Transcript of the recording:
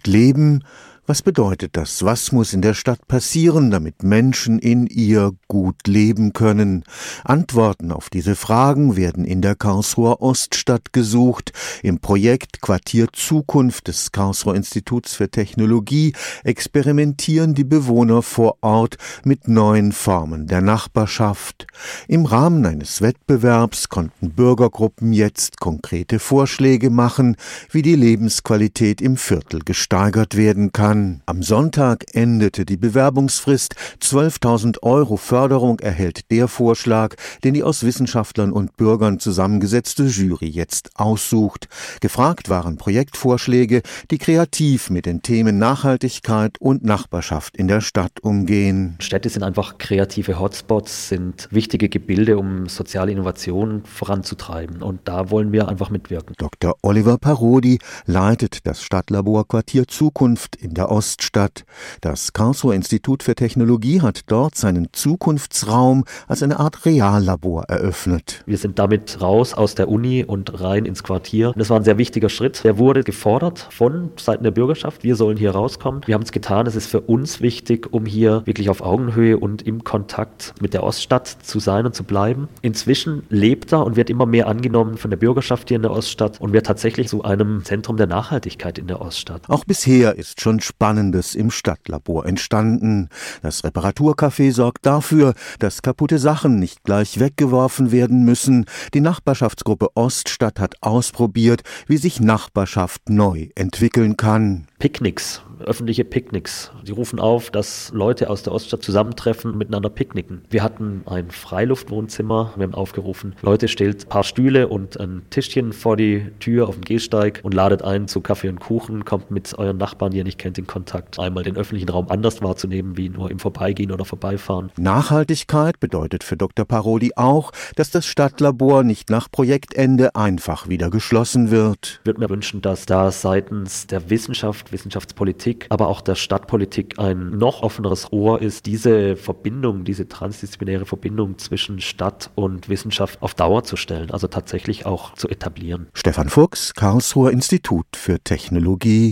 gut leben? Was bedeutet das? Was muss in der Stadt passieren, damit Menschen in ihr gut leben können? Antworten auf diese Fragen werden in der Karlsruher Oststadt gesucht. Im Projekt Quartier Zukunft des Karlsruher Instituts für Technologie experimentieren die Bewohner vor Ort mit neuen Formen der Nachbarschaft. Im Rahmen eines Wettbewerbs konnten Bürgergruppen jetzt konkrete Vorschläge machen, wie die Lebensqualität im Viertel gesteigert werden kann an. Am Sonntag endete die Bewerbungsfrist. 12.000 Euro Förderung erhält der Vorschlag, den die aus Wissenschaftlern und Bürgern zusammengesetzte Jury jetzt aussucht. Gefragt waren Projektvorschläge, die kreativ mit den Themen Nachhaltigkeit und Nachbarschaft in der Stadt umgehen. Städte sind einfach kreative Hotspots, sind wichtige Gebilde, um soziale Innovationen voranzutreiben. Und da wollen wir einfach mitwirken. Dr. Oliver Parodi leitet das Stadtlabor Quartier Zukunft in der Oststadt. Das Karlsruher Institut für Technologie hat dort seinen Zukunftsraum als eine Art Reallabor eröffnet. Wir sind damit raus aus der Uni und rein ins Quartier. Das war ein sehr wichtiger Schritt. Der wurde gefordert von Seiten der Bürgerschaft. Wir sollen hier rauskommen. Wir haben es getan. Es ist für uns wichtig, um hier wirklich auf Augenhöhe und im Kontakt mit der Oststadt zu sein und zu bleiben. Inzwischen lebt er und wird immer mehr angenommen von der Bürgerschaft hier in der Oststadt und wird tatsächlich zu einem Zentrum der Nachhaltigkeit in der Oststadt. Auch bisher ist schon Spannendes im Stadtlabor entstanden. Das Reparaturcafé sorgt dafür, dass kaputte Sachen nicht gleich weggeworfen werden müssen. Die Nachbarschaftsgruppe Oststadt hat ausprobiert, wie sich Nachbarschaft neu entwickeln kann. Picknicks öffentliche Picknicks. Sie rufen auf, dass Leute aus der Oststadt zusammentreffen, miteinander picknicken. Wir hatten ein Freiluftwohnzimmer. Wir haben aufgerufen, Leute stellt ein paar Stühle und ein Tischchen vor die Tür auf dem Gehsteig und ladet ein zu Kaffee und Kuchen, kommt mit euren Nachbarn, die ihr nicht kennt, in Kontakt. Einmal den öffentlichen Raum anders wahrzunehmen, wie nur im Vorbeigehen oder Vorbeifahren. Nachhaltigkeit bedeutet für Dr. Parodi auch, dass das Stadtlabor nicht nach Projektende einfach wieder geschlossen wird. Ich würde mir wünschen, dass da seitens der Wissenschaft, Wissenschaftspolitik, Politik, aber auch der Stadtpolitik ein noch offeneres Ohr ist, diese Verbindung, diese transdisziplinäre Verbindung zwischen Stadt und Wissenschaft auf Dauer zu stellen, also tatsächlich auch zu etablieren. Stefan Fuchs, Karlsruher Institut für Technologie